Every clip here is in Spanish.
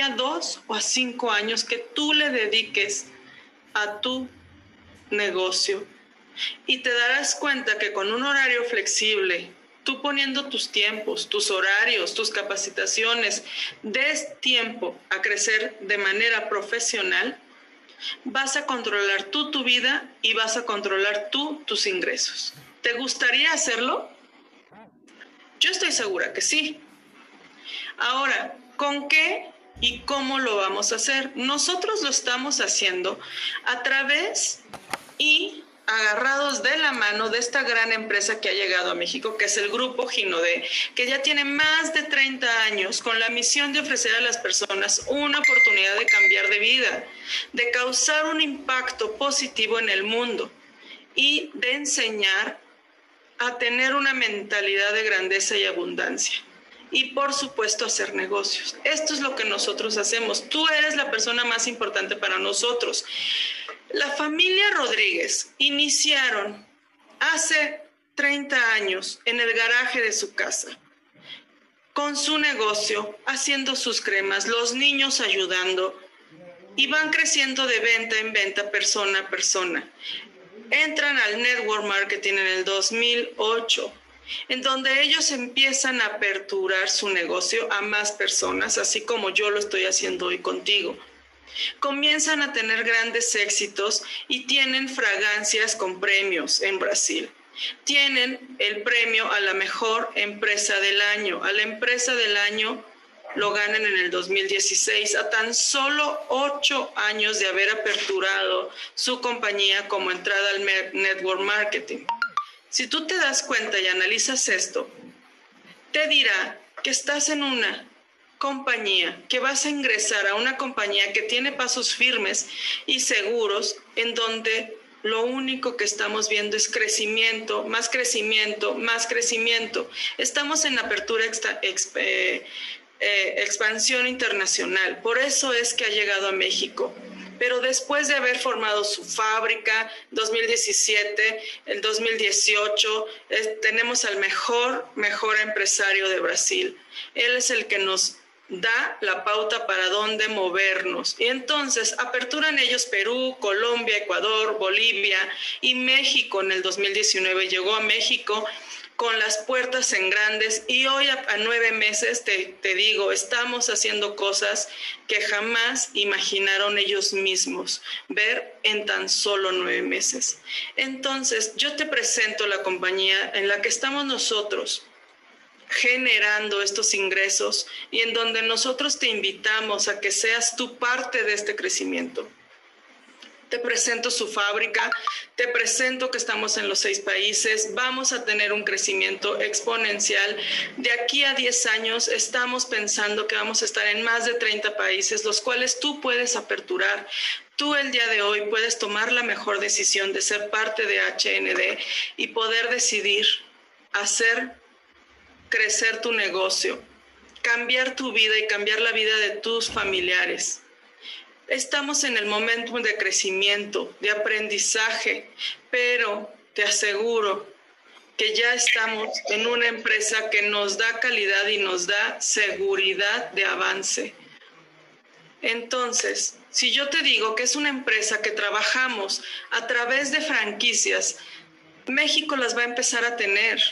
a dos o a cinco años que tú le dediques a tu negocio. Y te darás cuenta que con un horario flexible, tú poniendo tus tiempos, tus horarios, tus capacitaciones, des tiempo a crecer de manera profesional, vas a controlar tú tu vida y vas a controlar tú tus ingresos. ¿Te gustaría hacerlo? Yo estoy segura que sí. Ahora, ¿con qué y cómo lo vamos a hacer? Nosotros lo estamos haciendo a través y agarrados de la mano de esta gran empresa que ha llegado a México, que es el Grupo Ginode, que ya tiene más de 30 años con la misión de ofrecer a las personas una oportunidad de cambiar de vida, de causar un impacto positivo en el mundo y de enseñar a tener una mentalidad de grandeza y abundancia. Y por supuesto hacer negocios. Esto es lo que nosotros hacemos. Tú eres la persona más importante para nosotros. La familia Rodríguez iniciaron hace 30 años en el garaje de su casa, con su negocio, haciendo sus cremas, los niños ayudando, y van creciendo de venta en venta, persona a persona. Entran al network marketing en el 2008 en donde ellos empiezan a aperturar su negocio a más personas, así como yo lo estoy haciendo hoy contigo comienzan a tener grandes éxitos y tienen fragancias con premios en Brasil. Tienen el premio a la mejor empresa del año. A la empresa del año lo ganan en el 2016, a tan solo ocho años de haber aperturado su compañía como entrada al network marketing. Si tú te das cuenta y analizas esto, te dirá que estás en una compañía, que vas a ingresar a una compañía que tiene pasos firmes y seguros, en donde lo único que estamos viendo es crecimiento, más crecimiento, más crecimiento. Estamos en apertura, eh, eh, expansión internacional. Por eso es que ha llegado a México. Pero después de haber formado su fábrica, 2017, el 2018, tenemos al mejor, mejor empresario de Brasil. Él es el que nos da la pauta para dónde movernos. Y entonces aperturan ellos Perú, Colombia, Ecuador, Bolivia y México en el 2019. Llegó a México con las puertas en grandes y hoy a, nueve meses te, te, digo, estamos haciendo cosas que jamás imaginaron ellos mismos ver en tan solo nueve meses. Entonces, yo te presento la compañía en la que estamos nosotros generando estos ingresos y en donde nosotros te invitamos a que seas tu parte de este crecimiento. Te presento su fábrica, te presento que estamos en los seis países, vamos a tener un crecimiento exponencial. De aquí a 10 años estamos pensando que vamos a estar en más de 30 países, los cuales tú puedes aperturar. Tú el día de hoy puedes tomar la mejor decisión de ser parte de HND y poder decidir hacer crecer tu negocio, cambiar tu vida y cambiar la vida de tus familiares. Estamos en el momento de crecimiento, de aprendizaje, pero te aseguro que ya estamos en una empresa que nos da calidad y nos da seguridad de avance. Entonces, si yo te digo que es una empresa que trabajamos a través de franquicias, México las va a empezar a tener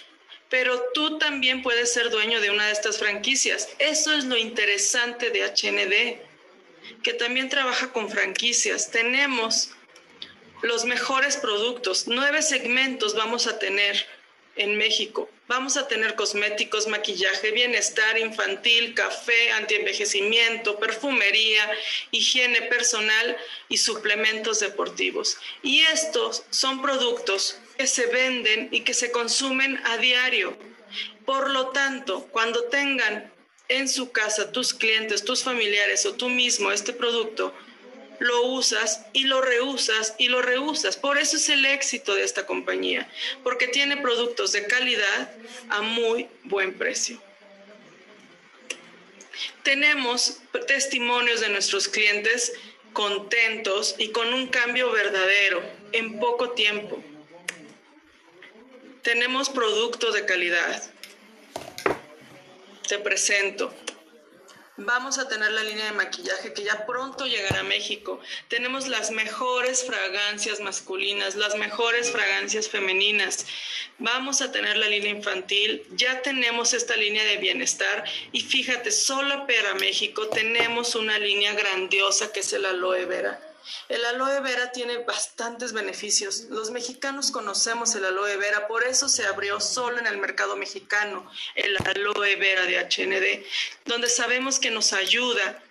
pero tú también puedes ser dueño de una de estas franquicias. Eso es lo interesante de HND, que también trabaja con franquicias. Tenemos los mejores productos, nueve segmentos vamos a tener en México. Vamos a tener cosméticos, maquillaje, bienestar infantil, café, antienvejecimiento, perfumería, higiene personal y suplementos deportivos. Y estos son productos que se venden y que se consumen a diario. Por lo tanto, cuando tengan en su casa tus clientes, tus familiares o tú mismo este producto, lo usas y lo reusas y lo reusas. Por eso es el éxito de esta compañía, porque tiene productos de calidad a muy buen precio. Tenemos testimonios de nuestros clientes contentos y con un cambio verdadero en poco tiempo tenemos productos de calidad. Te presento Vamos a tener la línea de maquillaje que ya pronto llegará a México. Tenemos las mejores fragancias masculinas, las mejores fragancias femeninas. Vamos a tener la línea infantil. Ya tenemos esta línea de bienestar. Y fíjate, solo para México tenemos una línea grandiosa que es el aloe vera el aloe vera tiene bastantes beneficios. Los mexicanos conocemos el aloe vera, por eso se abrió solo en el mercado mexicano el aloe vera de HND, donde sabemos que nos ayuda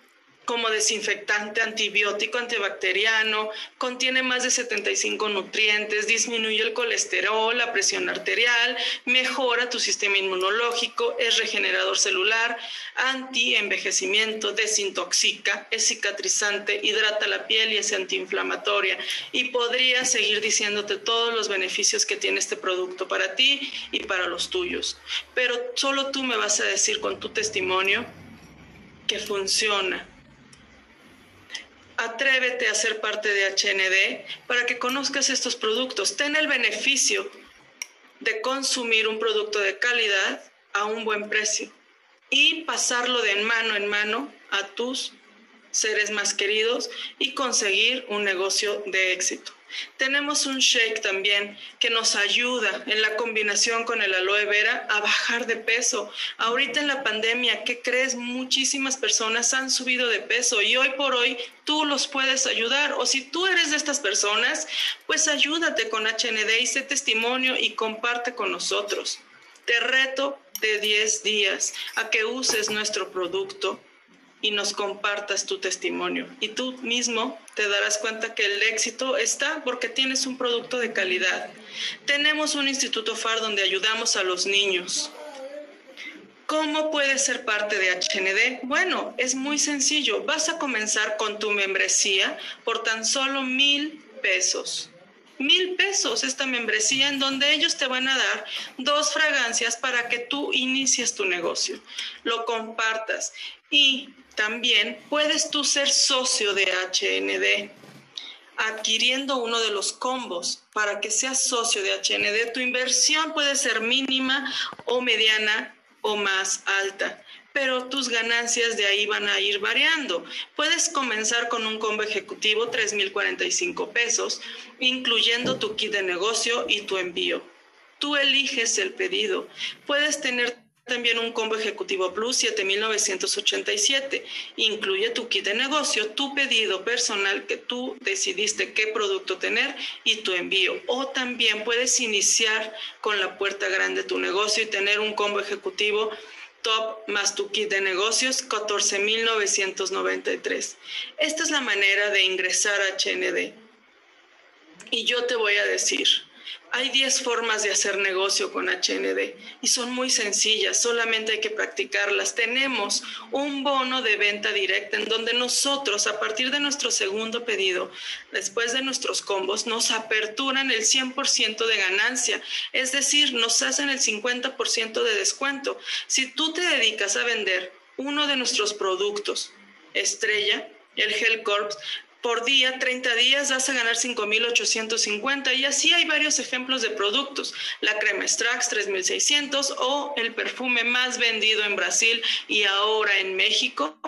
como desinfectante, antibiótico, antibacteriano, contiene más de 75 nutrientes, disminuye el colesterol, la presión arterial, mejora tu sistema inmunológico, es regenerador celular, anti-envejecimiento, desintoxica, es cicatrizante, hidrata la piel y es antiinflamatoria. Y podría seguir diciéndote todos los beneficios que tiene este producto para ti y para los tuyos. Pero solo tú me vas a decir con tu testimonio que funciona Atrévete a ser parte de HND para que conozcas estos productos. Ten el beneficio de consumir un producto de calidad a un buen precio y pasarlo de mano en mano a tus seres más queridos y conseguir un negocio de éxito. Tenemos un shake también que nos ayuda en la combinación con el aloe vera a bajar de peso. Ahorita en la pandemia, ¿qué crees? Muchísimas personas han subido de peso y hoy por hoy tú los puedes ayudar. O si tú eres de estas personas, pues ayúdate con HND y sé testimonio y comparte con nosotros. Te reto de 10 días a que uses nuestro producto y nos compartas tu testimonio. Y tú mismo te darás cuenta que el éxito está porque tienes un producto de calidad. Tenemos un Instituto FAR donde ayudamos a los niños. ¿Cómo puedes ser parte de HND? Bueno, es muy sencillo. Vas a comenzar con tu membresía por tan solo mil pesos mil pesos esta membresía en donde ellos te van a dar dos fragancias para que tú inicies tu negocio, lo compartas y también puedes tú ser socio de HND adquiriendo uno de los combos para que seas socio de HND. Tu inversión puede ser mínima o mediana o más alta, pero tus ganancias de ahí van a ir variando. Puedes comenzar con un combo ejecutivo 3.045 pesos, incluyendo tu kit de negocio y tu envío. Tú eliges el pedido. Puedes tener también un combo ejecutivo plus 7987. Incluye tu kit de negocio, tu pedido personal que tú decidiste qué producto tener y tu envío. O también puedes iniciar con la puerta grande de tu negocio y tener un combo ejecutivo top más tu kit de negocios 14.993. Esta es la manera de ingresar a HND. Y yo te voy a decir, hay 10 formas de hacer negocio con HND y son muy sencillas, solamente hay que practicarlas. Tenemos un bono de venta directa en donde nosotros, a partir de nuestro segundo pedido, después de nuestros combos, nos aperturan el 100% de ganancia, es decir, nos hacen el 50% de descuento. Si tú te dedicas a vender uno de nuestros productos, estrella, el Gel Corps, por día, 30 días, vas a ganar 5.850 y así hay varios ejemplos de productos. La crema Strax 3.600 o el perfume más vendido en Brasil y ahora en México,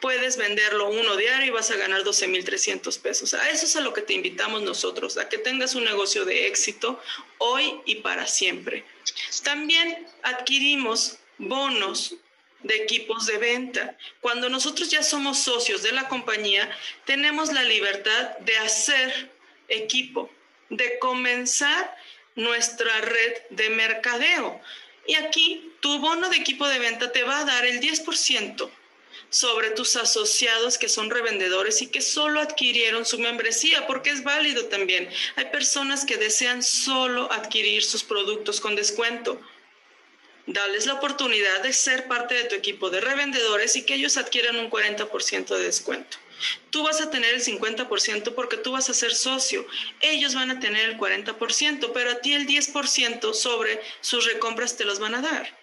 puedes venderlo uno diario y vas a ganar 12.300 pesos. A eso es a lo que te invitamos nosotros, a que tengas un negocio de éxito hoy y para siempre. También adquirimos bonos de equipos de venta. Cuando nosotros ya somos socios de la compañía, tenemos la libertad de hacer equipo, de comenzar nuestra red de mercadeo. Y aquí tu bono de equipo de venta te va a dar el 10% sobre tus asociados que son revendedores y que solo adquirieron su membresía, porque es válido también. Hay personas que desean solo adquirir sus productos con descuento Dales la oportunidad de ser parte de tu equipo de revendedores y que ellos adquieran un 40% de descuento. Tú vas a tener el 50% porque tú vas a ser socio. Ellos van a tener el 40%, pero a ti el 10% sobre sus recompras te los van a dar.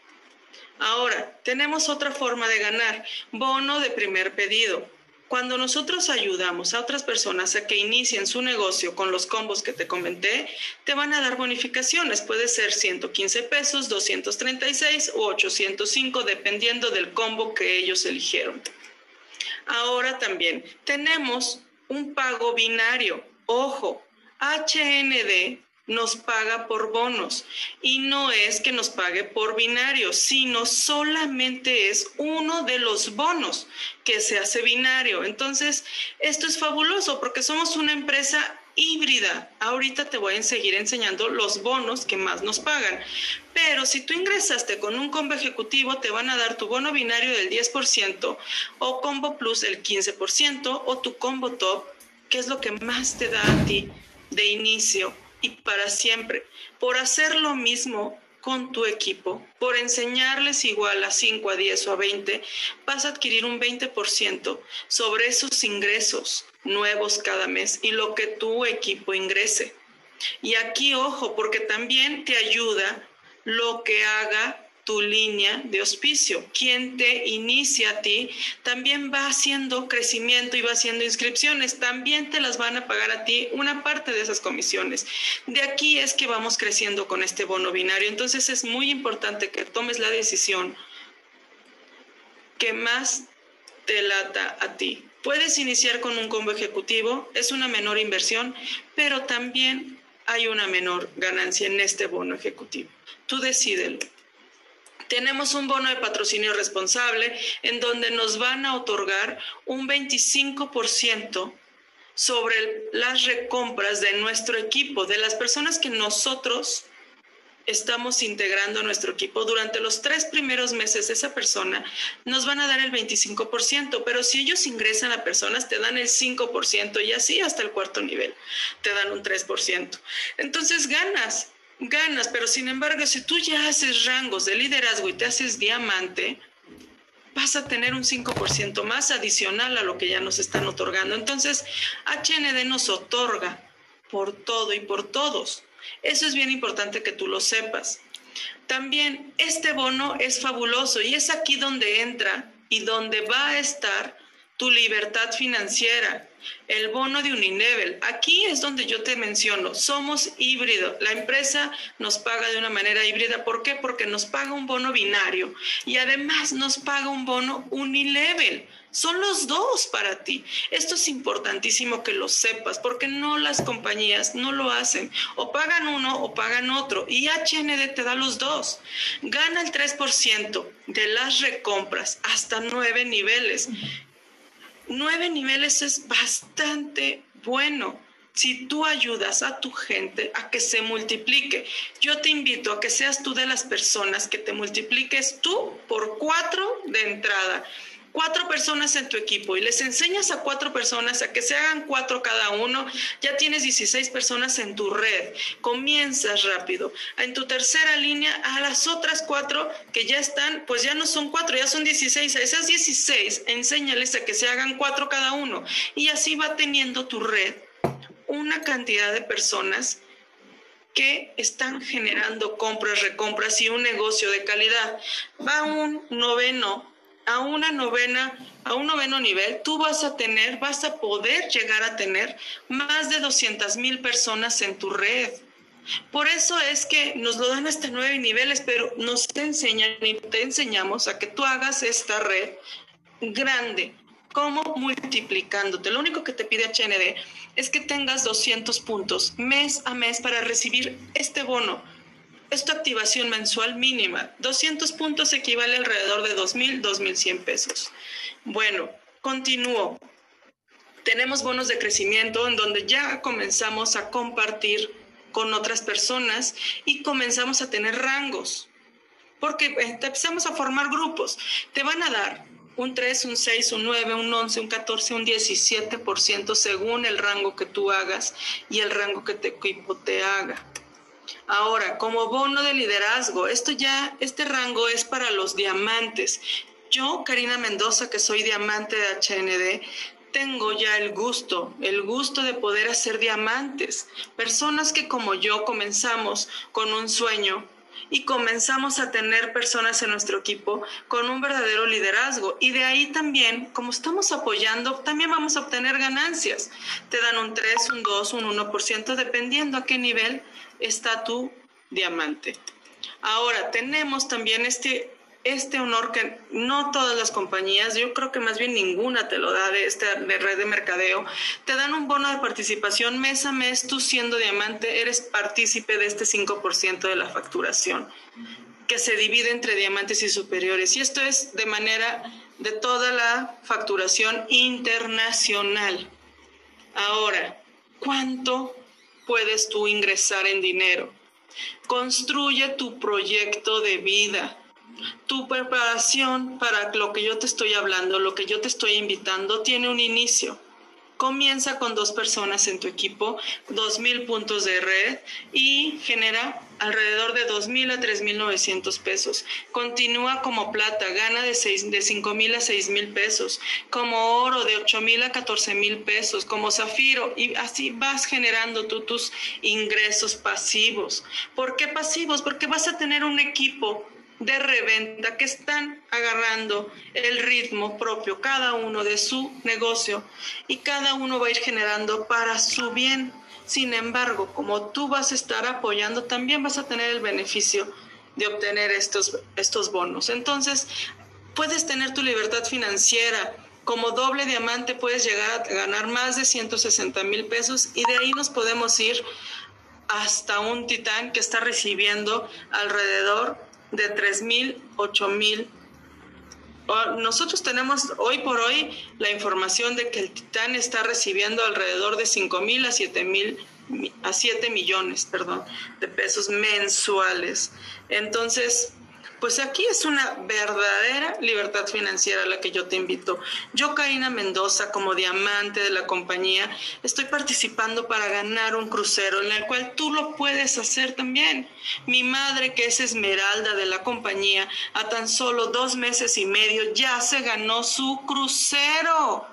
Ahora, tenemos otra forma de ganar, bono de primer pedido. Cuando nosotros ayudamos a otras personas a que inicien su negocio con los combos que te comenté, te van a dar bonificaciones. Puede ser 115 pesos, 236 o 805, dependiendo del combo que ellos eligieron. Ahora también tenemos un pago binario. Ojo, HND nos paga por bonos y no es que nos pague por binario, sino solamente es uno de los bonos que se hace binario. Entonces, esto es fabuloso porque somos una empresa híbrida. Ahorita te voy a seguir enseñando los bonos que más nos pagan. Pero si tú ingresaste con un combo ejecutivo, te van a dar tu bono binario del 10% o combo plus del 15% o tu combo top, que es lo que más te da a ti de inicio y para siempre, por hacer lo mismo con tu equipo, por enseñarles igual a 5, a 10 o a 20, vas a adquirir un 20% sobre esos ingresos nuevos cada mes y lo que tu equipo ingrese. Y aquí, ojo, porque también te ayuda lo que haga tu línea de auspicio. Quien te inicia a ti también va haciendo crecimiento y va haciendo inscripciones. También te las van a pagar a ti una parte de esas comisiones. De aquí es que vamos creciendo con este bono binario. Entonces es muy importante que tomes la decisión que más te lata a ti. Puedes iniciar con un combo ejecutivo, es una menor inversión, pero también hay una menor ganancia en este bono ejecutivo. Tú decídelo. Tenemos un bono de patrocinio responsable en donde nos van a otorgar un 25% sobre las recompras de nuestro equipo, de las personas que nosotros estamos integrando a nuestro equipo. Durante los tres primeros meses, esa persona nos van a dar el 25%, pero si ellos ingresan a personas, te dan el 5% y así hasta el cuarto nivel, te dan un 3%. Entonces ganas ganas, pero sin embargo, si tú ya haces rangos de liderazgo y te haces diamante, vas a tener un 5% más adicional a lo que ya nos están otorgando. Entonces, HND nos otorga por todo y por todos. Eso es bien importante que tú lo sepas. También este bono es fabuloso y es aquí donde entra y donde va a estar tu libertad financiera, el bono de Unilevel. Aquí es donde yo te menciono, somos híbrido. La empresa nos paga de una manera híbrida. ¿Por qué? Porque nos paga un bono binario y además nos paga un bono Unilevel. Son los dos para ti. Esto es importantísimo que lo sepas porque no las compañías no lo hacen. O pagan uno o pagan otro. Y HND te da los dos. Gana el 3% de las recompras hasta nueve niveles nueve niveles es bastante bueno. Si tú ayudas a tu gente a que se multiplique, yo te invito a que seas tú de las personas que te multipliques tú por cuatro de entrada cuatro personas en tu equipo y les enseñas a cuatro personas a que se hagan cuatro cada uno, ya tienes 16 personas en tu red. Comienzas rápido. En tu tercera línea, a las otras cuatro que ya están, pues ya no son cuatro, ya son 16. A esas 16, enséñales a que se hagan cuatro cada uno. Y así va teniendo tu red una cantidad de personas que están generando compras, recompras y un negocio de calidad. Va un noveno a una novena, a un noveno nivel, tú vas a tener, vas a poder llegar a tener más de 200 mil personas en tu red. Por eso es que nos lo dan hasta nueve niveles, pero nos enseñan y te enseñamos a que tú hagas esta red grande. ¿Cómo? Multiplicándote. Lo único que te pide HND es que tengas 200 puntos mes a mes para recibir este bono es tu activación mensual mínima. 200 puntos equivale alrededor de 2.000, 2.100 pesos. Bueno, continúo. Tenemos bonos de crecimiento en donde ya comenzamos a compartir con otras personas y comenzamos a tener rangos. Porque eh, empezamos a formar grupos. Te van a dar un 3, un 6, un 9, un 11, un 14, un 17% según el rango que tú hagas y el rango que tu equipo te haga. Ahora, como bono de liderazgo, esto ya, este rango es para los diamantes. Yo, Karina Mendoza, que soy diamante de HND, tengo ya el gusto, el gusto de poder hacer diamantes. Personas que como yo comenzamos con un sueño, y comenzamos a tener personas en nuestro equipo con un verdadero liderazgo. Y de ahí también, como estamos apoyando, también vamos a obtener ganancias. Te dan un 3, un 2, un 1%, dependiendo a qué nivel está tu diamante. Ahora, tenemos también este este honor que no todas las compañías, yo creo que más bien ninguna te lo da de esta de red de mercadeo, te dan un bono de participación mes a mes, tú siendo diamante eres partícipe de este 5% de la facturación que se divide entre diamantes y superiores. Y esto es de manera de toda la facturación internacional. Ahora, ¿cuánto puedes tú ingresar en dinero? Construye tu proyecto de vida tu preparación para lo que yo te estoy hablando, lo que yo te estoy invitando, tiene un inicio. Comienza con dos personas en tu equipo, dos mil puntos de red y genera alrededor de dos mil a tres mil novecientos pesos. Continúa como plata, gana de, seis, de cinco mil a seis mil pesos. Como oro, de ocho mil a catorce mil pesos. Como zafiro, y así vas generando tú tus ingresos pasivos. ¿Por qué pasivos? Porque vas a tener un equipo de reventa que están agarrando el ritmo propio, cada uno de su negocio y cada uno va a ir generando para su bien. Sin embargo, como tú vas a estar apoyando, también vas a tener el beneficio de obtener estos, estos bonos. Entonces, puedes tener tu libertad financiera. Como doble diamante puedes llegar a ganar más de 160 mil pesos y de ahí nos podemos ir hasta un titán que está recibiendo alrededor de 3.000, 8.000. Nosotros tenemos hoy por hoy la información de que el Titán está recibiendo alrededor de 5.000 a 7.000 a 7 millones, perdón, de pesos mensuales. Entonces, pues aquí es una verdadera libertad financiera a la que yo te invito. Yo, Karina Mendoza, como diamante de la compañía, estoy participando para ganar un crucero en el cual tú lo puedes hacer también. Mi madre, que es esmeralda de la compañía, a tan solo dos meses y medio ya se ganó su crucero.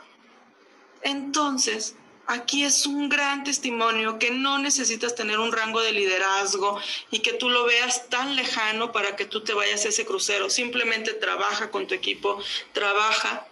Entonces, Aquí es un gran testimonio que no necesitas tener un rango de liderazgo y que tú lo veas tan lejano para que tú te vayas a ese crucero. Simplemente trabaja con tu equipo, trabaja,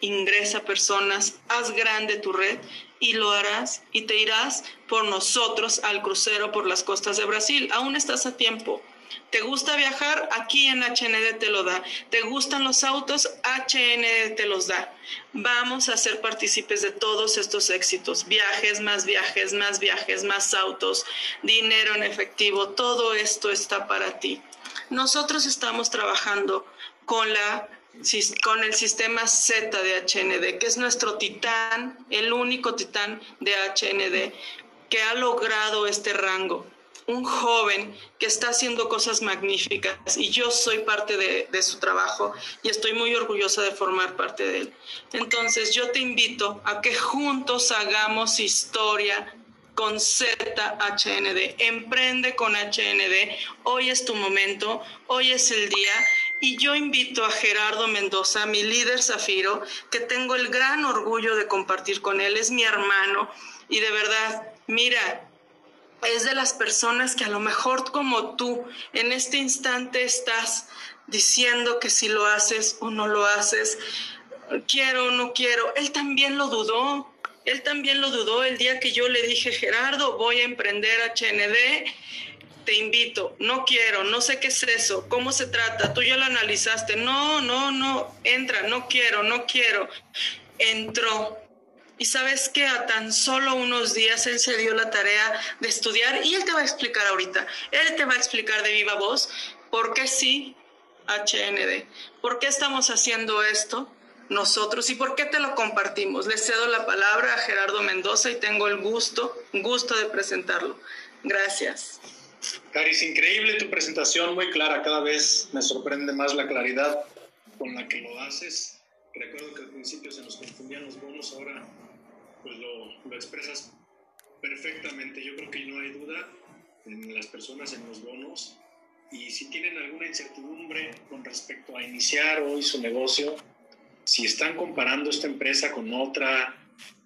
ingresa personas, haz grande tu red y lo harás y te irás por nosotros al crucero por las costas de Brasil. Aún estás a tiempo. ¿Te gusta viajar? Aquí en HND te lo da. ¿Te gustan los autos? HND te los da. Vamos a ser partícipes de todos estos éxitos. Viajes, más viajes, más viajes, más autos, dinero en efectivo. Todo esto está para ti. Nosotros estamos trabajando con la con el sistema Z de HND, que es nuestro titán, el único titán de HND que ha logrado este rango un joven que está haciendo cosas magníficas y yo soy parte de, su trabajo y estoy muy orgullosa de formar parte de él. Entonces yo te invito a que juntos hagamos historia con ZHND. Emprende con HND. Hoy es tu momento, hoy es el día. Y yo invito a Gerardo Mendoza, mi líder Zafiro, que tengo el gran orgullo de compartir con él. Es mi hermano. Y de verdad, mira, es de las personas que a lo mejor como tú en este instante estás diciendo que si lo haces o no lo haces, quiero o no quiero. Él también lo dudó. Él también lo dudó el día que yo le dije, Gerardo, voy a emprender HND, te invito, no quiero, no sé qué es eso, cómo se trata, tú ya lo analizaste, no, no, no, entra, no quiero, no quiero. Entró, y sabes que a tan solo unos días él se dio la tarea de estudiar y él te va a explicar ahorita, él te va a explicar de viva voz por qué sí HND, por qué estamos haciendo esto nosotros y por qué te lo compartimos. Le cedo la palabra a Gerardo Mendoza y tengo el gusto, gusto de presentarlo. Gracias. Caris, increíble tu presentación, muy clara. Cada vez me sorprende más la claridad con la que lo haces. Recuerdo que al principio se nos confundían los bonos, ahora pues lo, lo expresas perfectamente. Yo creo que no hay duda en las personas en los bonos. Y si tienen alguna incertidumbre con respecto a iniciar hoy su negocio, si están comparando esta empresa con otra,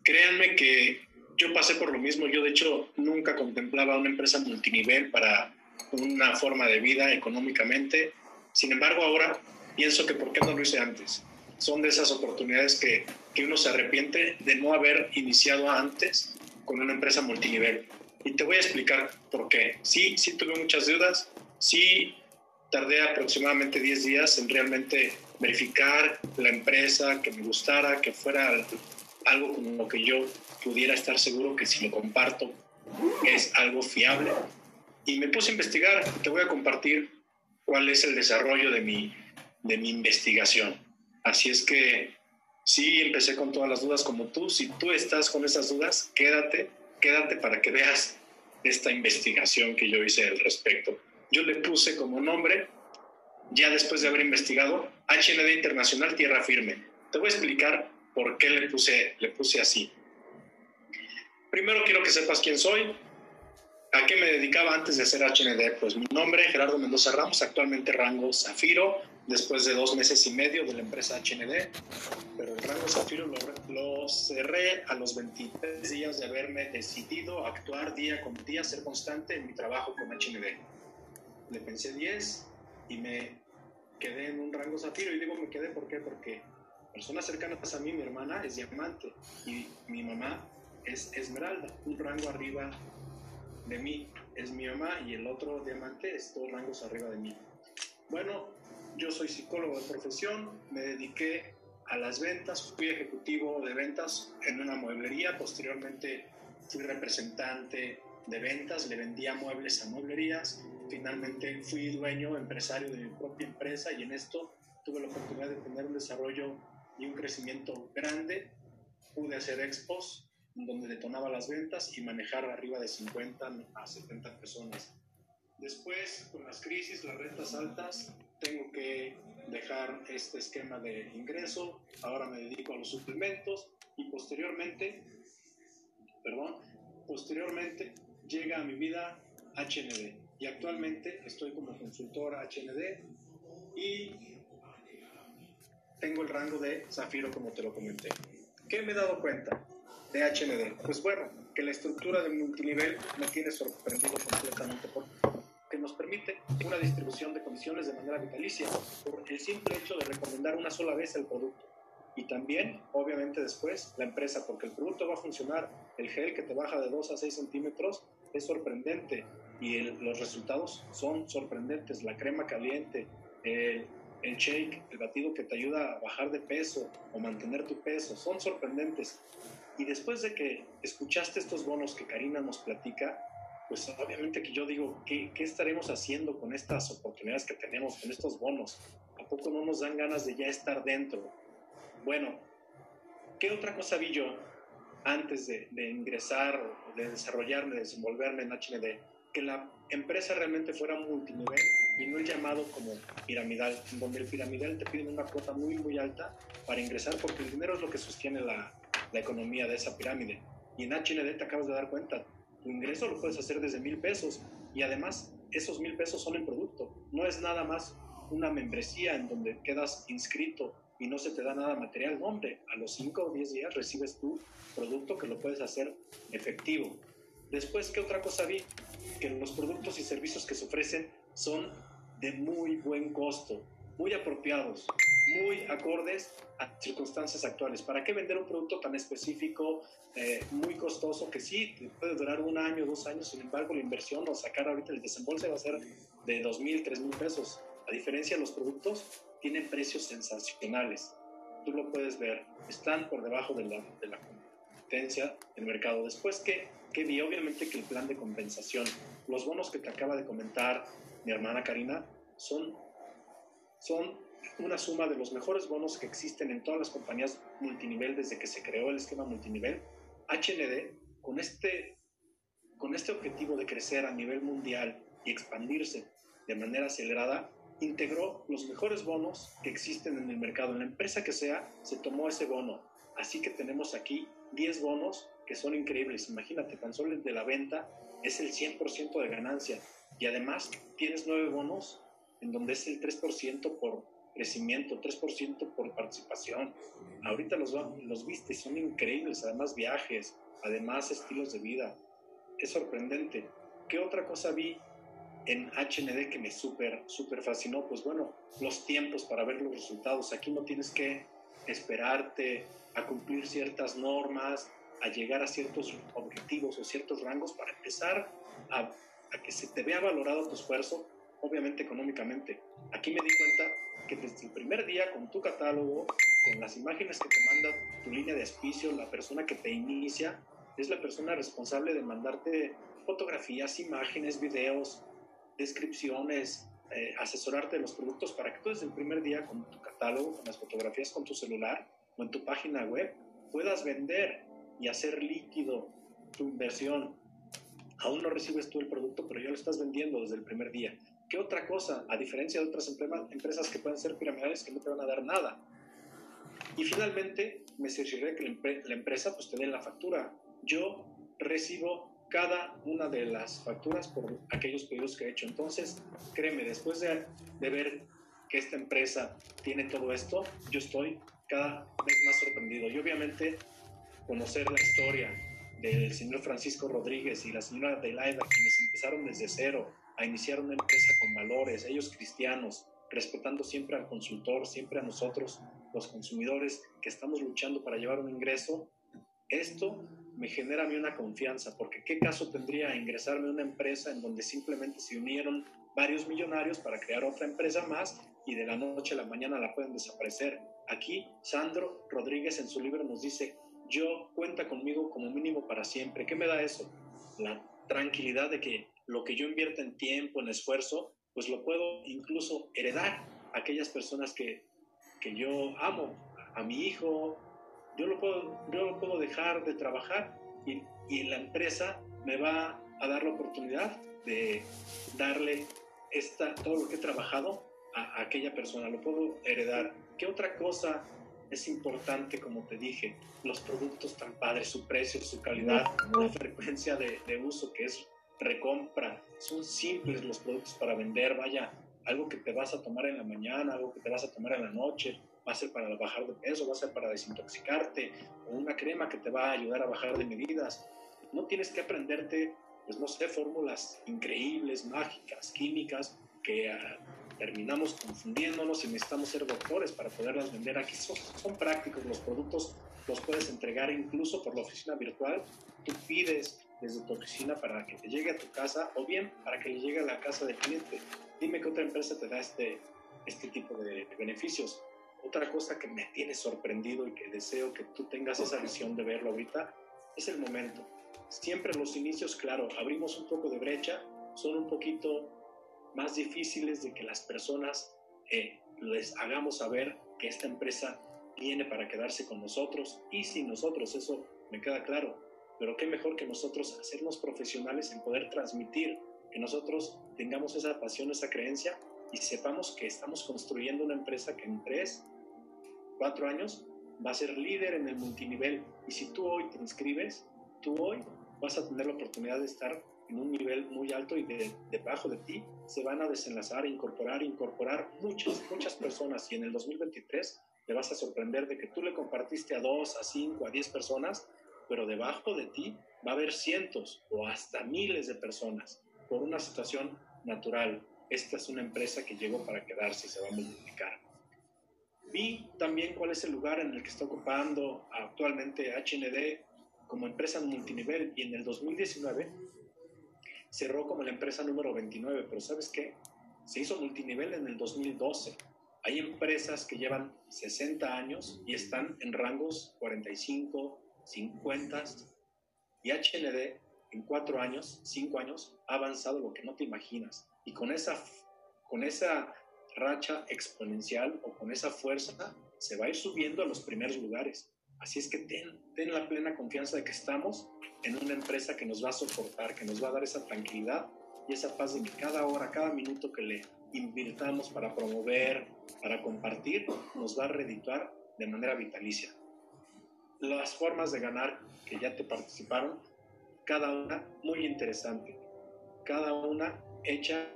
créanme que yo pasé por lo mismo. Yo de hecho nunca contemplaba una empresa multinivel para una forma de vida económicamente. Sin embargo, ahora pienso que ¿por qué no lo hice antes? Son de esas oportunidades que, que uno se arrepiente de no haber iniciado antes con una empresa multinivel. Y te voy a explicar por qué. Sí, sí tuve muchas dudas, sí tardé aproximadamente 10 días en realmente verificar la empresa, que me gustara, que fuera algo con lo que yo pudiera estar seguro que si lo comparto es algo fiable. Y me puse a investigar, te voy a compartir cuál es el desarrollo de mi, de mi investigación. Así es que sí, empecé con todas las dudas como tú. Si tú estás con esas dudas, quédate, quédate para que veas esta investigación que yo hice al respecto. Yo le puse como nombre, ya después de haber investigado, HND Internacional Tierra Firme. Te voy a explicar por qué le puse, le puse así. Primero quiero que sepas quién soy, a qué me dedicaba antes de hacer HND. Pues mi nombre, Gerardo Mendoza Ramos, actualmente rango Zafiro, después de dos meses y medio de la empresa HND, pero el rango Zafiro lo, lo, cerré a los 23 días de haberme decidido actuar día con día, ser constante en mi trabajo con HND. Le pensé 10 y me quedé en un rango Zafiro y digo me quedé ¿por qué? Porque personas cercanas a mí, mi hermana es diamante y mi mamá es esmeralda, un rango arriba de mí es mi mamá y el otro diamante es dos rangos arriba de mí. Bueno, yo soy psicólogo de profesión, me dediqué a las ventas, fui ejecutivo de ventas en una mueblería, posteriormente fui representante de ventas, le vendía muebles a mueblerías, finalmente fui dueño, empresario de mi propia empresa y en esto tuve la oportunidad de tener un desarrollo y un crecimiento grande, pude hacer expos donde detonaba las ventas y manejar arriba de 50 a 70 personas. Después, con las crisis, las rentas altas, tengo que dejar este esquema de ingreso, ahora me dedico a los suplementos y posteriormente, perdón, posteriormente llega a mi vida HND y actualmente estoy como consultor HND y tengo el rango de Zafiro como te lo comenté. ¿Qué me he dado cuenta de HND? Pues bueno, que la estructura de multinivel me tiene sorprendido completamente porque nos permite una distribución de comisiones de manera vitalicia por el simple hecho de recomendar una sola vez el producto. Y también, obviamente, después la empresa, porque el producto va a funcionar. El gel que te baja de 2 a 6 centímetros es sorprendente y los resultados son sorprendentes. La crema caliente, el, el shake, el batido que te ayuda a bajar de peso o mantener tu peso, son sorprendentes. Y después de que escuchaste estos bonos que Karina nos platica, pues obviamente que yo digo, ¿qué, ¿qué, estaremos haciendo con estas oportunidades que tenemos, con estos bonos? ¿A poco no nos dan ganas de ya estar dentro? Bueno, ¿qué otra cosa vi yo antes de, de ingresar, de desarrollarme, de desenvolverme en HND? Que la empresa realmente fuera multinivel y no el llamado como piramidal, donde el piramidal te piden una cuota muy, muy alta para ingresar porque el dinero es lo que sostiene la, la economía de esa pirámide. Y en HND te acabas de dar cuenta, tu ingreso lo puedes hacer desde mil pesos y además esos mil pesos son el producto. No es nada más una membresía en donde quedas inscrito y no se te da nada material. No, hombre, a los 5 o 10 días recibes tu producto que lo puedes hacer efectivo. Después, ¿qué otra cosa vi? Que los productos y servicios que se ofrecen son de muy buen costo, muy apropiados, muy acordes a circunstancias actuales. ¿Para qué vender un producto tan específico, eh, muy costoso, que sí, puede durar un año, dos años, sin embargo la inversión o sacar ahorita el desembolse va a ser de dos mil, tres mil pesos? A diferencia, los productos tienen precios sensacionales. Tú lo puedes ver, están por debajo de la, de la competencia del mercado. Después, ¿qué, ¿qué vi? Obviamente que el plan de compensación, los bonos que te acaba de comentar mi hermana Karina, son, son una suma de los mejores bonos que existen en todas las compañías multinivel desde que se creó el esquema multinivel. HND, con este, con este objetivo de crecer a nivel mundial y expandirse de manera acelerada, integró los mejores bonos que existen en el mercado. En la empresa que sea, se tomó ese bono. Así que tenemos aquí 10 bonos que son increíbles. Imagínate, tan solo el de la venta es el 100% de ganancia. Y además tienes 9 bonos en donde es el 3% por crecimiento, 3% por participación. Ahorita los, los viste, son increíbles, además viajes, además estilos de vida. Es sorprendente. ¿Qué otra cosa vi? en HND que me súper, súper fascinó, pues bueno, los tiempos para ver los resultados. Aquí no tienes que esperarte a cumplir ciertas normas, a llegar a ciertos objetivos o ciertos rangos para empezar a, a que se te vea valorado tu esfuerzo, obviamente económicamente. Aquí me di cuenta que desde el primer día con tu catálogo, con las imágenes que te manda tu línea de auspicio, la persona que te inicia, es la persona responsable de mandarte fotografías, imágenes, videos, descripciones, eh, asesorarte de los productos para que tú desde el primer día con tu catálogo, con las fotografías con tu celular o en tu página web puedas vender y hacer líquido tu inversión. Aún no recibes tú el producto, pero ya lo estás vendiendo desde el primer día. ¿Qué otra cosa? A diferencia de otras empresas que pueden ser piramidales que no te van a dar nada. Y finalmente, me cercioré que la empresa pues te dé la factura. Yo recibo cada una de las facturas por aquellos pedidos que he hecho. Entonces, créeme, después de, de ver que esta empresa tiene todo esto, yo estoy cada vez más sorprendido. Y obviamente conocer la historia del señor Francisco Rodríguez y la señora Adelaida, quienes empezaron desde cero a iniciar una empresa con valores, ellos cristianos, respetando siempre al consultor, siempre a nosotros, los consumidores, que estamos luchando para llevar un ingreso, esto me genera a mí una confianza, porque ¿qué caso tendría ingresarme a una empresa en donde simplemente se unieron varios millonarios para crear otra empresa más y de la noche a la mañana la pueden desaparecer? Aquí, Sandro Rodríguez en su libro nos dice, yo cuenta conmigo como mínimo para siempre. ¿Qué me da eso? La tranquilidad de que lo que yo invierto en tiempo, en esfuerzo, pues lo puedo incluso heredar a aquellas personas que, que yo amo, a mi hijo, yo lo puedo, yo puedo dejar de trabajar y, y, la empresa me va a dar la oportunidad de darle esta, todo lo que he trabajado a, a aquella persona, lo puedo heredar. ¿Qué otra cosa es importante, como te dije, los productos tan padres, su precio, su calidad, la frecuencia de, de, uso que es recompra, son simples los productos para vender, vaya, algo que te vas a tomar en la mañana, algo que te vas a tomar en la noche, va a ser para bajar de peso, va a ser para desintoxicarte, o una crema que te va a ayudar a bajar de medidas. No tienes que aprenderte, pues no sé, fórmulas increíbles, mágicas, químicas, que uh, terminamos confundiéndonos y necesitamos ser doctores para poderlas vender. Aquí son, son prácticos, los productos los puedes entregar incluso por la oficina virtual. Tú pides desde tu oficina para que te llegue a tu casa o bien para que le llegue a la casa del cliente. Dime qué otra empresa te da este, este tipo de beneficios. Otra cosa que me tiene sorprendido y que deseo que tú tengas esa visión de verlo ahorita es el momento. Siempre los inicios, claro, abrimos un poco de brecha, son un poquito más difíciles de que las personas eh, les hagamos saber que esta empresa viene para quedarse con nosotros y sin nosotros, eso me queda claro. Pero qué mejor que nosotros hacernos profesionales en poder transmitir, que nosotros tengamos esa pasión, esa creencia y sepamos que estamos construyendo una empresa que en tres, cuatro años va a ser líder en el multinivel. Y si tú hoy te inscribes, tú hoy vas a tener la oportunidad de estar en un nivel muy alto y de, debajo de ti se van a desenlazar, incorporar, incorporar muchas, muchas personas. Y en el 2023 te vas a sorprender de que tú le compartiste a dos, a cinco, a diez personas, pero debajo de ti va a haber cientos o hasta miles de personas por una situación natural. Esta es una empresa que llegó para quedarse y se va a multiplicar. Vi también cuál es el lugar en el que está ocupando actualmente HND como empresa multinivel y en el 2019 cerró como la empresa número 29, pero ¿sabes qué? Se hizo multinivel en el 2012. Hay empresas que llevan 60 años y están en rangos 45, 50 y HND en cuatro años, cinco años, ha avanzado lo que no te imaginas. Y con esa, con esa racha exponencial o con esa fuerza se va a ir subiendo a los primeros lugares. Así es que ten, ten la plena confianza de que estamos en una empresa que nos va a soportar, que nos va a dar esa tranquilidad y esa paz de que cada hora, cada minuto que le invirtamos para promover, para compartir, nos va a redituar de manera vitalicia. Las formas de ganar que ya te participaron, cada una muy interesante, cada una hecha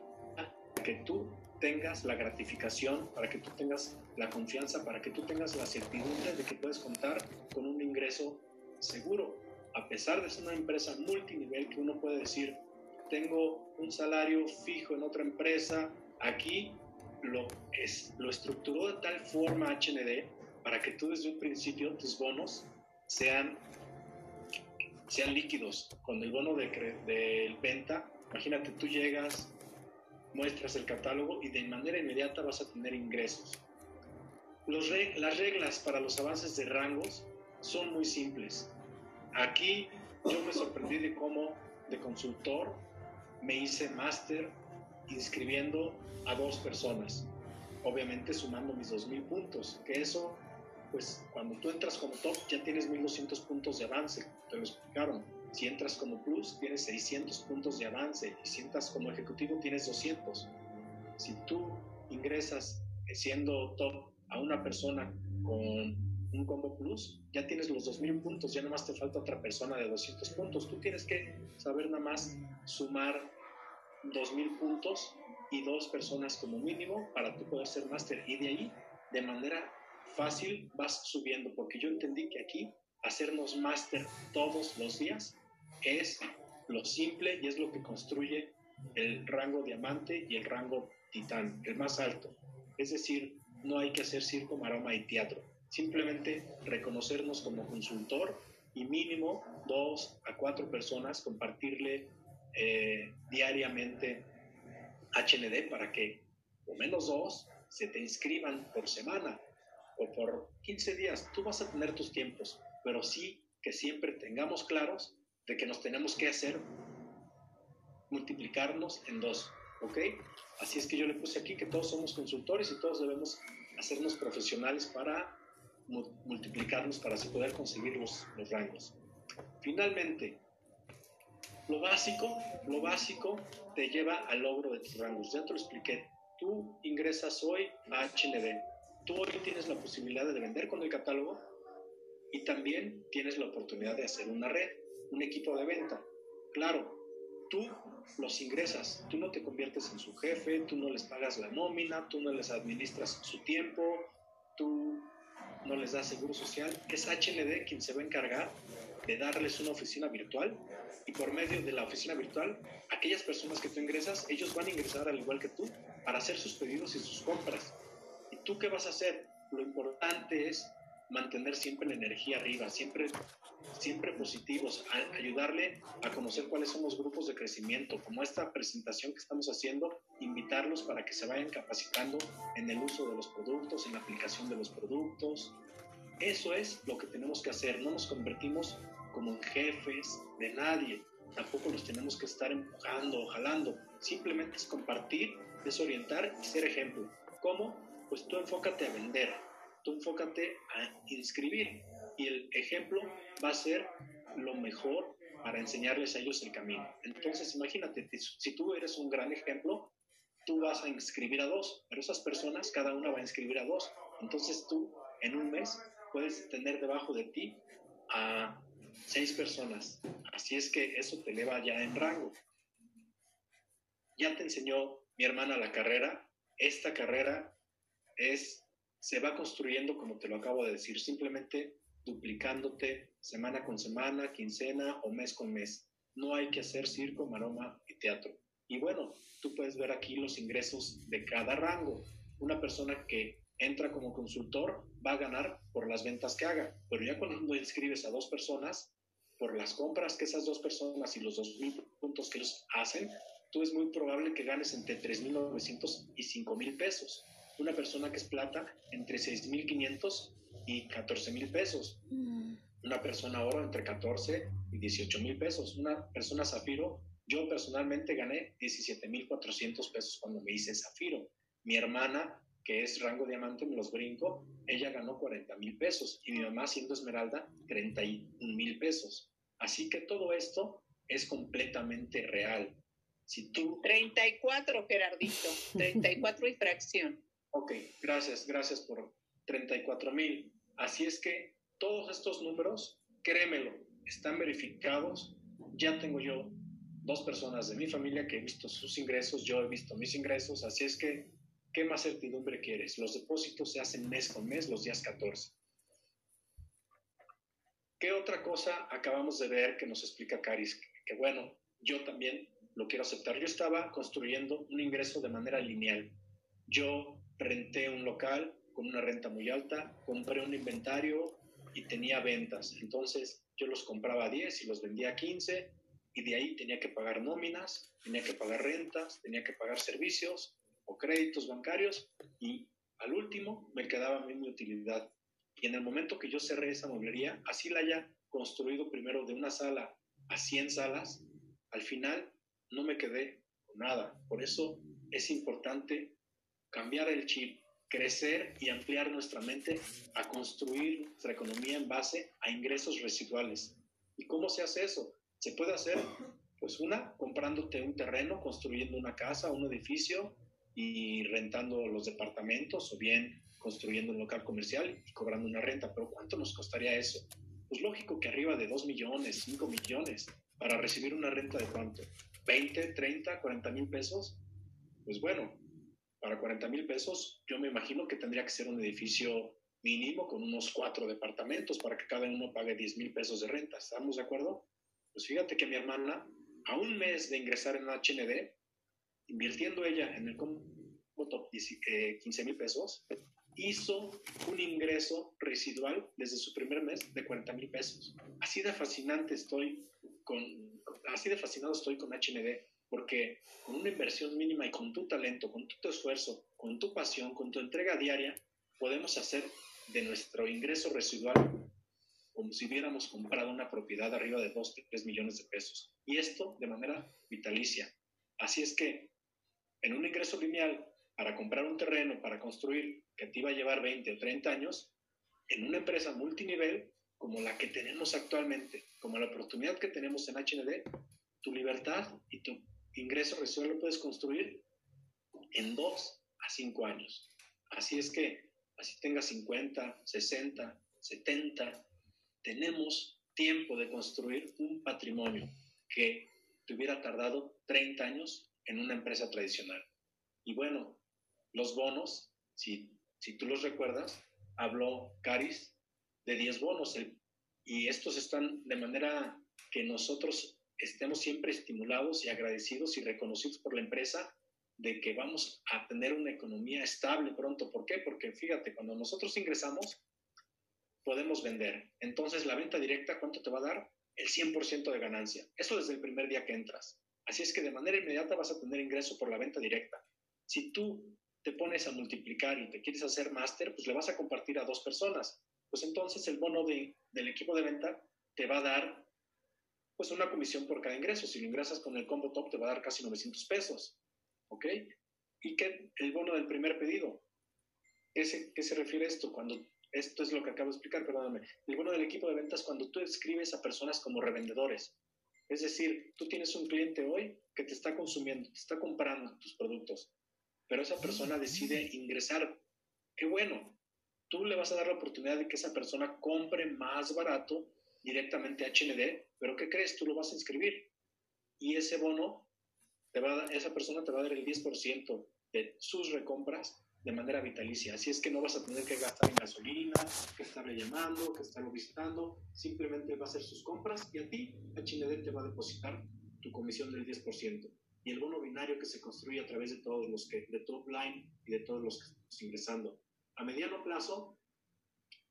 que tú tengas la gratificación, para que tú tengas la confianza, para que tú tengas la certidumbre de que puedes contar con un ingreso seguro. A pesar de ser una empresa multinivel que uno puede decir, tengo un salario fijo en otra empresa. Aquí lo, es, lo estructuró de tal forma HND para que tú desde un principio tus bonos sean, sean líquidos. Con el bono de, de venta, imagínate, tú llegas, muestras el catálogo y de manera inmediata vas a tener ingresos. Los las reglas para los avances de rangos son muy simples. Aquí yo me sorprendí de cómo de consultor me hice máster inscribiendo a dos personas, obviamente sumando mis 2.000 puntos, que eso, pues cuando tú entras como top ya tienes 1.200 puntos de avance, te lo explicaron. Si entras como plus, tienes 600 puntos de avance y si entras como ejecutivo, tienes 200. Si tú ingresas siendo top a una persona con un combo plus, ya tienes los 2.000 puntos, ya nada más te falta otra persona de 200 puntos. Tú tienes que saber nada más sumar 2.000 puntos y dos personas como mínimo para tú poder ser máster. Y de ahí, de manera fácil, vas subiendo, porque yo entendí que aquí hacernos máster todos los días es lo simple y es lo que construye el rango diamante y el rango titán, el más alto. Es decir, no hay que hacer circo, maroma y teatro. Simplemente reconocernos como consultor y mínimo dos a cuatro personas compartirle eh, diariamente HND para que o menos dos se te inscriban por semana o por 15 días. Tú vas a tener tus tiempos, pero sí que siempre tengamos claros de que nos tenemos que hacer multiplicarnos en dos, ¿ok? Así es que yo le puse aquí que todos somos consultores y todos debemos hacernos profesionales para multiplicarnos para así poder conseguir los, los rangos. Finalmente, lo básico, lo básico te lleva al logro de tus rangos. Ya te lo expliqué. Tú ingresas hoy a HND. Tú hoy tienes la posibilidad de vender con el catálogo y también tienes la oportunidad de hacer una red, un equipo de venta. Claro, tú los ingresas, tú no te conviertes en su jefe, tú no les pagas la nómina, tú no les administras su tiempo, tú no les das seguro social. Es HND quien se va a encargar de darles una oficina virtual y por medio de la oficina virtual, aquellas personas que tú ingresas, ellos van a ingresar al igual que tú para hacer sus pedidos y sus compras. ¿Y tú qué vas a hacer? Lo importante es mantener siempre la energía arriba, siempre, siempre positivos, ayudarle a conocer cuáles son los grupos de crecimiento, como esta presentación que estamos haciendo, invitarlos para que se vayan capacitando en el uso de los productos, en la aplicación de los productos. Eso es lo que tenemos que hacer, no nos convertimos como en jefes de nadie, tampoco los tenemos que estar empujando o jalando, simplemente es compartir, desorientar y ser ejemplo. ¿Cómo? Pues tú enfócate a vender, tú enfócate a inscribir y el ejemplo va a ser lo mejor para enseñarles a ellos el camino. Entonces, imagínate, si tú eres un gran ejemplo, tú vas a inscribir a dos, pero esas personas, cada una va a inscribir a dos. Entonces tú, en un mes, puedes tener debajo de ti a seis personas. Así es que eso te eleva ya en rango. Ya te enseñó mi hermana la carrera. Esta carrera es se va construyendo como te lo acabo de decir, simplemente duplicándote semana con semana, quincena o mes con mes. No hay que hacer circo, maroma y teatro. Y bueno, tú puedes ver aquí los ingresos de cada rango. Una persona que entra como consultor va a ganar por las ventas que haga, pero ya cuando inscribes a dos personas, por las compras que esas dos personas y los dos mil puntos que ellos hacen, tú es muy probable que ganes entre 3.900 y 5.000 pesos una persona que es plata entre 6.500 y 14.000 pesos. Mm. Una persona oro entre 14 y 18.000 pesos. Una persona zafiro, yo personalmente gané 17.400 pesos cuando me hice zafiro. Mi hermana, que es rango diamante, me los brinco, ella ganó 40.000 pesos y mi mamá siendo esmeralda 31.000 pesos. Así que todo esto es completamente real. Si tú... 34, Gerardito, 34 y fracción. Ok, gracias, gracias por 34 mil. Así es que todos estos números, créemelo, están verificados. Ya tengo yo dos personas de mi familia que he visto sus ingresos, yo he visto mis ingresos, así es que, ¿qué más certidumbre quieres? Los depósitos se hacen mes con mes, los días 14. ¿Qué otra cosa acabamos de ver que nos explica Caris? Que, bueno, yo también lo quiero aceptar. Yo estaba construyendo un ingreso de manera lineal. Yo renté un local con una renta muy alta, compré un inventario y tenía ventas. Entonces yo los compraba a 10 y los vendía a 15 y de ahí tenía que pagar nóminas, tenía que pagar rentas, tenía que pagar servicios o créditos bancarios y al último me quedaba mi utilidad. Y en el momento que yo cerré esa mueblería, así la haya construido primero de una sala a 100 salas, al final no me quedé con nada. Por eso es importante cambiar el chip, crecer y ampliar nuestra mente a construir nuestra economía en base a ingresos residuales. ¿Y cómo se hace eso? Se puede hacer, pues una, comprándote un terreno, construyendo una casa, un edificio y rentando los departamentos o bien construyendo un local comercial y cobrando una renta. Pero ¿cuánto nos costaría eso? Pues lógico que arriba de 2 millones, 5 millones, para recibir una renta de cuánto? 20, 30, 40 mil pesos. Pues bueno, para 40 mil pesos, yo me imagino que tendría que ser un edificio mínimo con unos cuatro departamentos para que cada uno pague 10 mil pesos de renta. ¿Estamos de acuerdo? Pues fíjate que mi hermana, a un mes de ingresar en HND, invirtiendo ella en el top 15 mil pesos, hizo un ingreso residual desde su primer mes de 40 mil pesos. Así de fascinante estoy con, así de fascinado estoy con HND porque con una inversión mínima y con tu talento, con tu esfuerzo, con tu pasión, con tu entrega diaria, podemos hacer de nuestro ingreso residual como si hubiéramos comprado una propiedad arriba de 2, 3 millones de pesos. Y esto de manera vitalicia. Así es que en un ingreso lineal, para comprar un terreno, para construir, que te iba a llevar 20 o 30 años, en una empresa multinivel como la que tenemos actualmente, como la oportunidad que tenemos en HND, tu libertad y tu ingreso residual lo puedes construir en dos a cinco años. Así es que, así tengas 50, 60, 70, tenemos tiempo de construir un patrimonio que te hubiera tardado 30 años en una empresa tradicional. Y bueno, los bonos, si, si tú los recuerdas, habló Caris de 10 bonos y estos están de manera que nosotros estemos siempre estimulados y agradecidos y reconocidos por la empresa de que vamos a tener una economía estable pronto. ¿Por qué? Porque fíjate, cuando nosotros ingresamos, podemos vender. Entonces, la venta directa, ¿cuánto te va a dar? El 100% de ganancia. Eso desde el primer día que entras. Así es que de manera inmediata vas a tener ingreso por la venta directa. Si tú te pones a multiplicar y te quieres hacer máster, pues le vas a compartir a dos personas. Pues entonces el bono de, del equipo de venta te va a dar pues una comisión por cada ingreso. Si lo ingresas con el combo top, te va a dar casi 900 pesos. ¿Ok? ¿Y qué? El bono del primer pedido. ¿Ese, ¿Qué se refiere a esto? Cuando, esto es lo que acabo de explicar, perdóname. El bono del equipo de ventas cuando tú escribes a personas como revendedores. Es decir, tú tienes un cliente hoy que te está consumiendo, te está comprando tus productos, pero esa persona decide ingresar. Qué bueno. Tú le vas a dar la oportunidad de que esa persona compre más barato directamente a HND, pero ¿qué crees? Tú lo vas a inscribir y ese bono, te va esa persona te va a dar el 10% de sus recompras de manera vitalicia. Así es que no vas a tener que gastar en gasolina, que estarle llamando, que estarlo visitando. Simplemente va a hacer sus compras y a ti, HND te va a depositar tu comisión del 10%. Y el bono binario que se construye a través de todos los que, de top line y de todos los que estamos ingresando. A mediano plazo,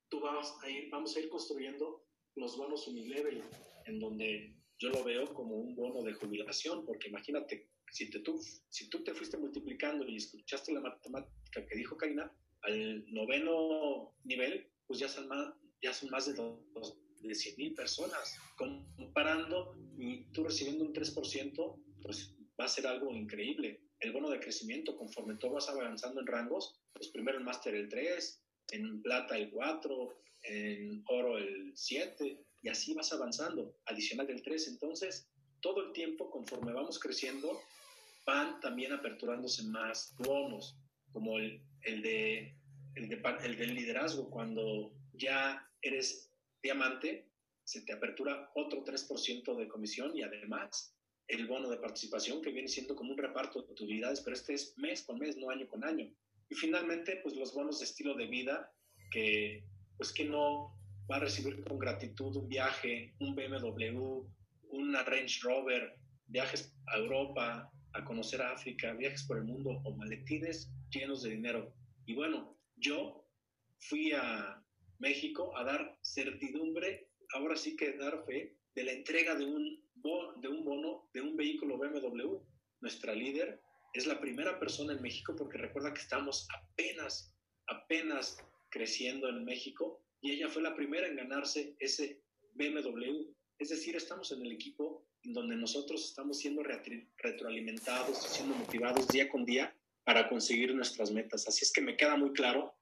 tú vas a ir, vamos a ir construyendo los bonos unilevel, en donde yo lo veo como un bono de jubilación, porque imagínate, si, te, tú, si tú te fuiste multiplicando y escuchaste la matemática que dijo Karina, al noveno nivel, pues ya son más, ya son más de, dos, de 100 mil personas. Comparando y tú recibiendo un 3%, pues va a ser algo increíble. El bono de crecimiento, conforme tú vas avanzando en rangos, pues primero el máster el 3, en plata el 4, en oro el 7 y así vas avanzando, adicional del 3. Entonces, todo el tiempo, conforme vamos creciendo, van también aperturándose más bonos, como el, el, de, el, de, el del liderazgo. Cuando ya eres diamante, se te apertura otro 3% de comisión y además el bono de participación que viene siendo como un reparto de utilidades, pero este es mes con mes, no año con año. Y finalmente, pues los bonos de estilo de vida que pues que no va a recibir con gratitud un viaje, un BMW, una Range Rover, viajes a Europa, a conocer África, viajes por el mundo o maletines llenos de dinero. Y bueno, yo fui a México a dar certidumbre, ahora sí que dar fe de la entrega de un, de un bono de un vehículo BMW. Nuestra líder es la primera persona en México porque recuerda que estamos apenas, apenas creciendo en México y ella fue la primera en ganarse ese BMW. Es decir, estamos en el equipo donde nosotros estamos siendo retroalimentados, siendo motivados día con día para conseguir nuestras metas. Así es que me queda muy claro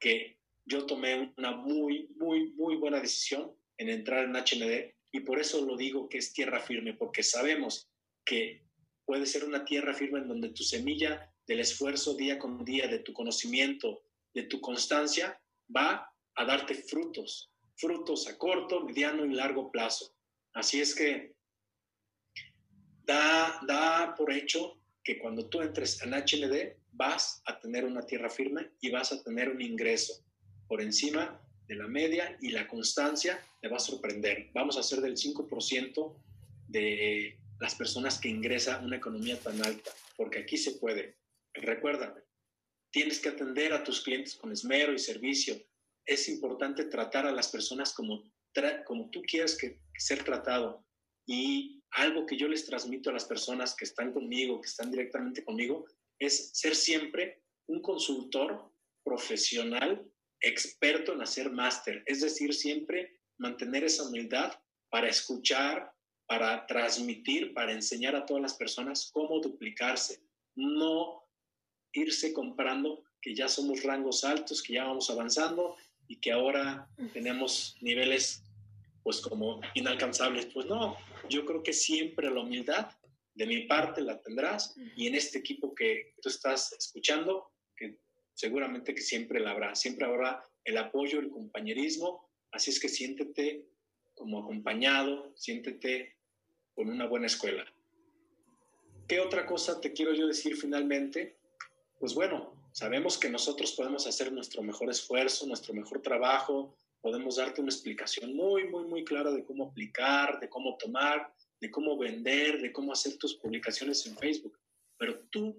que yo tomé una muy, muy, muy buena decisión en entrar en HND y por eso lo digo que es tierra firme, porque sabemos que puede ser una tierra firme en donde tu semilla del esfuerzo día con día, de tu conocimiento, de tu constancia, va a darte frutos, frutos a corto, mediano y largo plazo. Así es que da, da por hecho que cuando tú entres en HND vas a tener una tierra firme y vas a tener un ingreso por encima de la media y la constancia te va a sorprender. Vamos a ser del 5% de las personas que ingresan una economía tan alta, porque aquí se puede. Recuerda, tienes que atender a tus clientes con esmero y servicio. Es importante tratar a las personas como, como tú quieres que, ser tratado. Y algo que yo les transmito a las personas que están conmigo, que están directamente conmigo, es ser siempre un consultor profesional, experto en hacer máster. Es decir, siempre mantener esa humildad para escuchar, para transmitir, para enseñar a todas las personas cómo duplicarse, no irse comprando que ya somos rangos altos, que ya vamos avanzando y que ahora tenemos niveles pues como inalcanzables. Pues no, yo creo que siempre la humildad de mi parte la tendrás y en este equipo que tú estás escuchando, que seguramente que siempre la habrá, siempre habrá el apoyo, el compañerismo, así es que siéntete como acompañado, siéntete con una buena escuela. ¿Qué otra cosa te quiero yo decir finalmente? Pues bueno, sabemos que nosotros podemos hacer nuestro mejor esfuerzo, nuestro mejor trabajo, podemos darte una explicación muy, muy, muy clara de cómo aplicar, de cómo tomar, de cómo vender, de cómo hacer tus publicaciones en Facebook. Pero tú,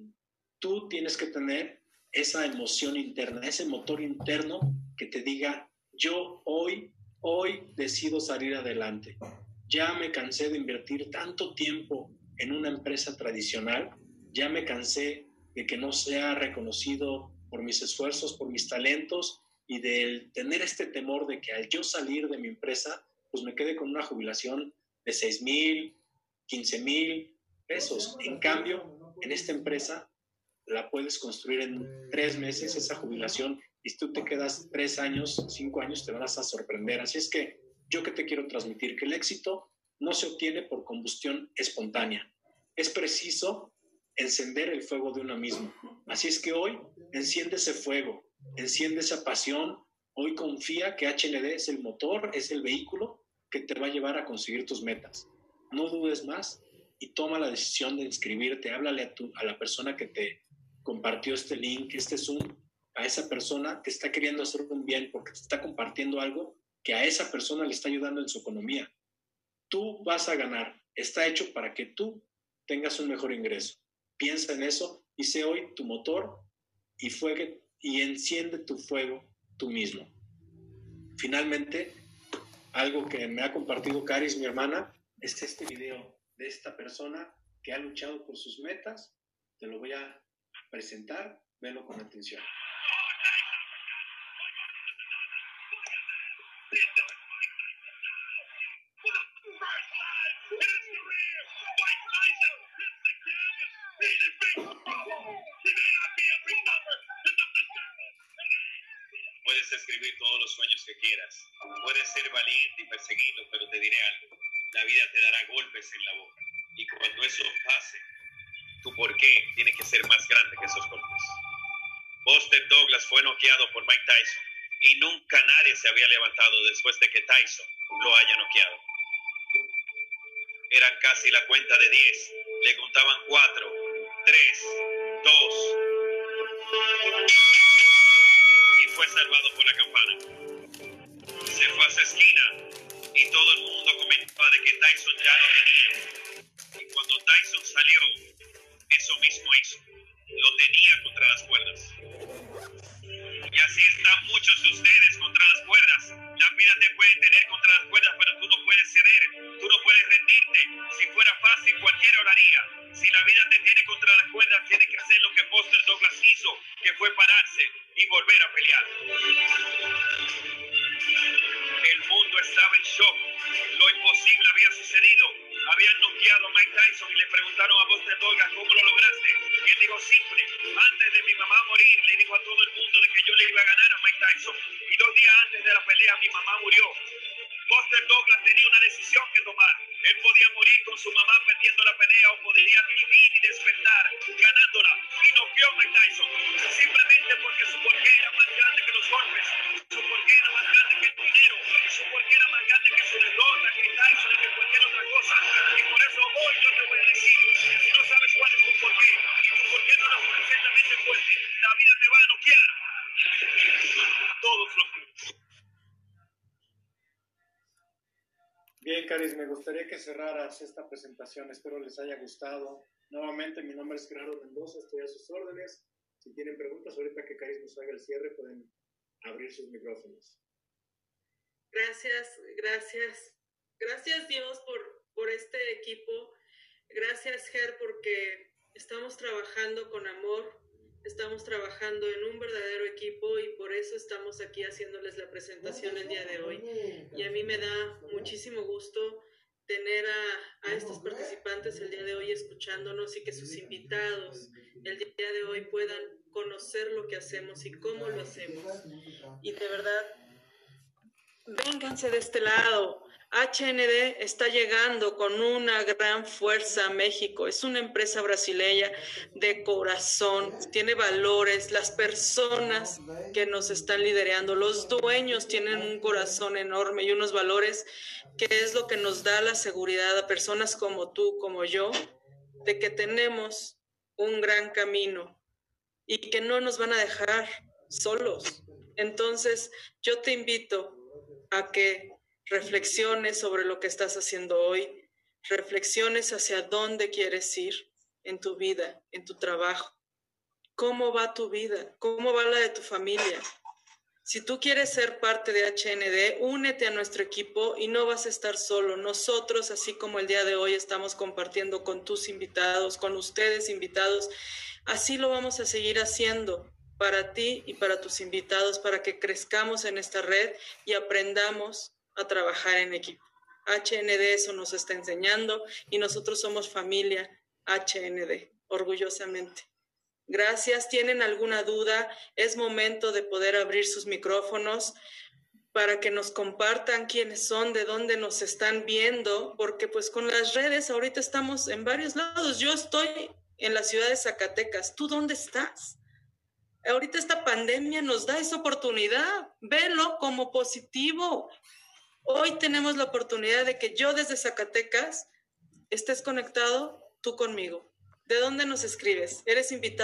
tú tienes que tener esa emoción interna, ese motor interno que te diga, yo hoy, hoy decido salir adelante. Ya me cansé de invertir tanto tiempo en una empresa tradicional, ya me cansé de que no sea reconocido por mis esfuerzos, por mis talentos y de tener este temor de que al yo salir de mi empresa, pues me quede con una jubilación de 6 mil, 15 mil pesos. En cambio, en esta empresa la puedes construir en tres meses esa jubilación y si tú te quedas tres años, cinco años, te vas a sorprender. Así es que yo que te quiero transmitir que el éxito no se obtiene por combustión espontánea. Es preciso encender el fuego de uno mismo. Así es que hoy enciende ese fuego, enciende esa pasión. Hoy confía que HND es el motor, es el vehículo que te va a llevar a conseguir tus metas. No dudes más y toma la decisión de inscribirte. Háblale a, tu, a la persona que te compartió este link, este Zoom, a esa persona que está queriendo hacer un bien porque te está compartiendo algo que a esa persona le está ayudando en su economía. Tú vas a ganar. Está hecho para que tú tengas un mejor ingreso. Piensa en eso y sé hoy tu motor y, fuegue, y enciende tu fuego tú mismo. Finalmente, algo que me ha compartido Caris, mi hermana, es este video de esta persona que ha luchado por sus metas. Te lo voy a presentar, velo con atención. Puedes escribir todos los sueños que quieras, y perseguirlo, pero te diré algo, la vida te dará golpes en la boca. Y cuando eso pase, tu porqué tiene que ser más grande que esos golpes. Buster Douglas fue noqueado por Mike Tyson y nunca nadie se había levantado después de que Tyson lo haya noqueado. Eran casi la cuenta de 10. Le contaban 4, 3, 2. Y fue salvado por la campana. Fue a su esquina y todo el mundo comentaba de que Tyson ya no tenía. Y cuando Tyson salió, eso mismo hizo. Lo tenía contra las cuerdas. Y así están muchos de ustedes contra las cuerdas. La vida te puede tener contra las cuerdas, pero tú no puedes ceder, tú no puedes rendirte. Si fuera fácil, cualquiera lo haría. Si la vida te tiene contra las cuerdas, tienes que hacer lo que Foster Douglas hizo, que fue pararse y volver a pelear. Estaba en shock. Lo imposible había sucedido. Habían noqueado a Mike Tyson y le preguntaron a Buster Douglas cómo lo lograste. Y él dijo simple, antes de mi mamá morir, le dijo a todo el mundo de que yo le iba a ganar a Mike Tyson. Y dos días antes de la pelea, mi mamá murió. Buster Douglas tenía una decisión que tomar. Él podía morir con su mamá perdiendo la pelea o podría vivir y despertar ganándola. Y noqueó a Mike Tyson. Simplemente porque su porqué era más grande que los golpes. Su porqué era más grande que el dinero. Su porqué era más grande que su derrota, que Tyson que cualquier otra cosa. Y por eso hoy yo te voy a decir que si no sabes cuál es tu porqué y tu porqué no es suficientemente fuerte, la vida te va a noquear. Todos los Bien, Caris, me gustaría que cerraras esta presentación. Espero les haya gustado. Nuevamente, mi nombre es Gerardo Mendoza, estoy a sus órdenes. Si tienen preguntas, ahorita que Caris nos haga el cierre, pueden abrir sus micrófonos. Gracias, gracias. Gracias Dios por, por este equipo. Gracias Ger porque estamos trabajando con amor, estamos trabajando en un verdadero equipo y por eso estamos aquí haciéndoles la presentación el día de hoy. Y a mí me da muchísimo gusto tener a, a, estos participantes el día de hoy escuchándonos y que sus invitados el día de hoy puedan conocer lo que hacemos y cómo lo hacemos. Y de verdad, vénganse de este lado. HND está llegando con una gran fuerza a México. Es una empresa brasileña de corazón, tiene valores. Las personas que nos están liderando, los dueños tienen un corazón enorme y unos valores que es lo que nos da la seguridad a personas como tú, como yo, de que tenemos un gran camino y que no nos van a dejar solos. Entonces, yo te invito a que reflexiones sobre lo que estás haciendo hoy, reflexiones hacia dónde quieres ir en tu vida, en tu trabajo. ¿Cómo va tu vida? ¿Cómo va la de tu familia? Si tú quieres ser parte de HND, únete a nuestro equipo y no vas a estar solo. Nosotros, así como el día de hoy, estamos compartiendo con tus invitados, con ustedes invitados. Así lo vamos a seguir haciendo para ti y para tus invitados, para que crezcamos en esta red y aprendamos a trabajar en equipo. HND eso nos está enseñando y nosotros somos familia HND, orgullosamente. Gracias. ¿Tienen alguna duda? Es momento de poder abrir sus micrófonos para que nos compartan quiénes son, de dónde nos están viendo, porque pues con las redes ahorita estamos en varios lados. Yo estoy en la ciudad de Zacatecas. ¿Tú dónde estás? Ahorita esta pandemia nos da esa oportunidad. Velo como positivo. Hoy tenemos la oportunidad de que yo desde Zacatecas estés conectado tú conmigo. ¿De dónde nos escribes? ¿Eres invitado?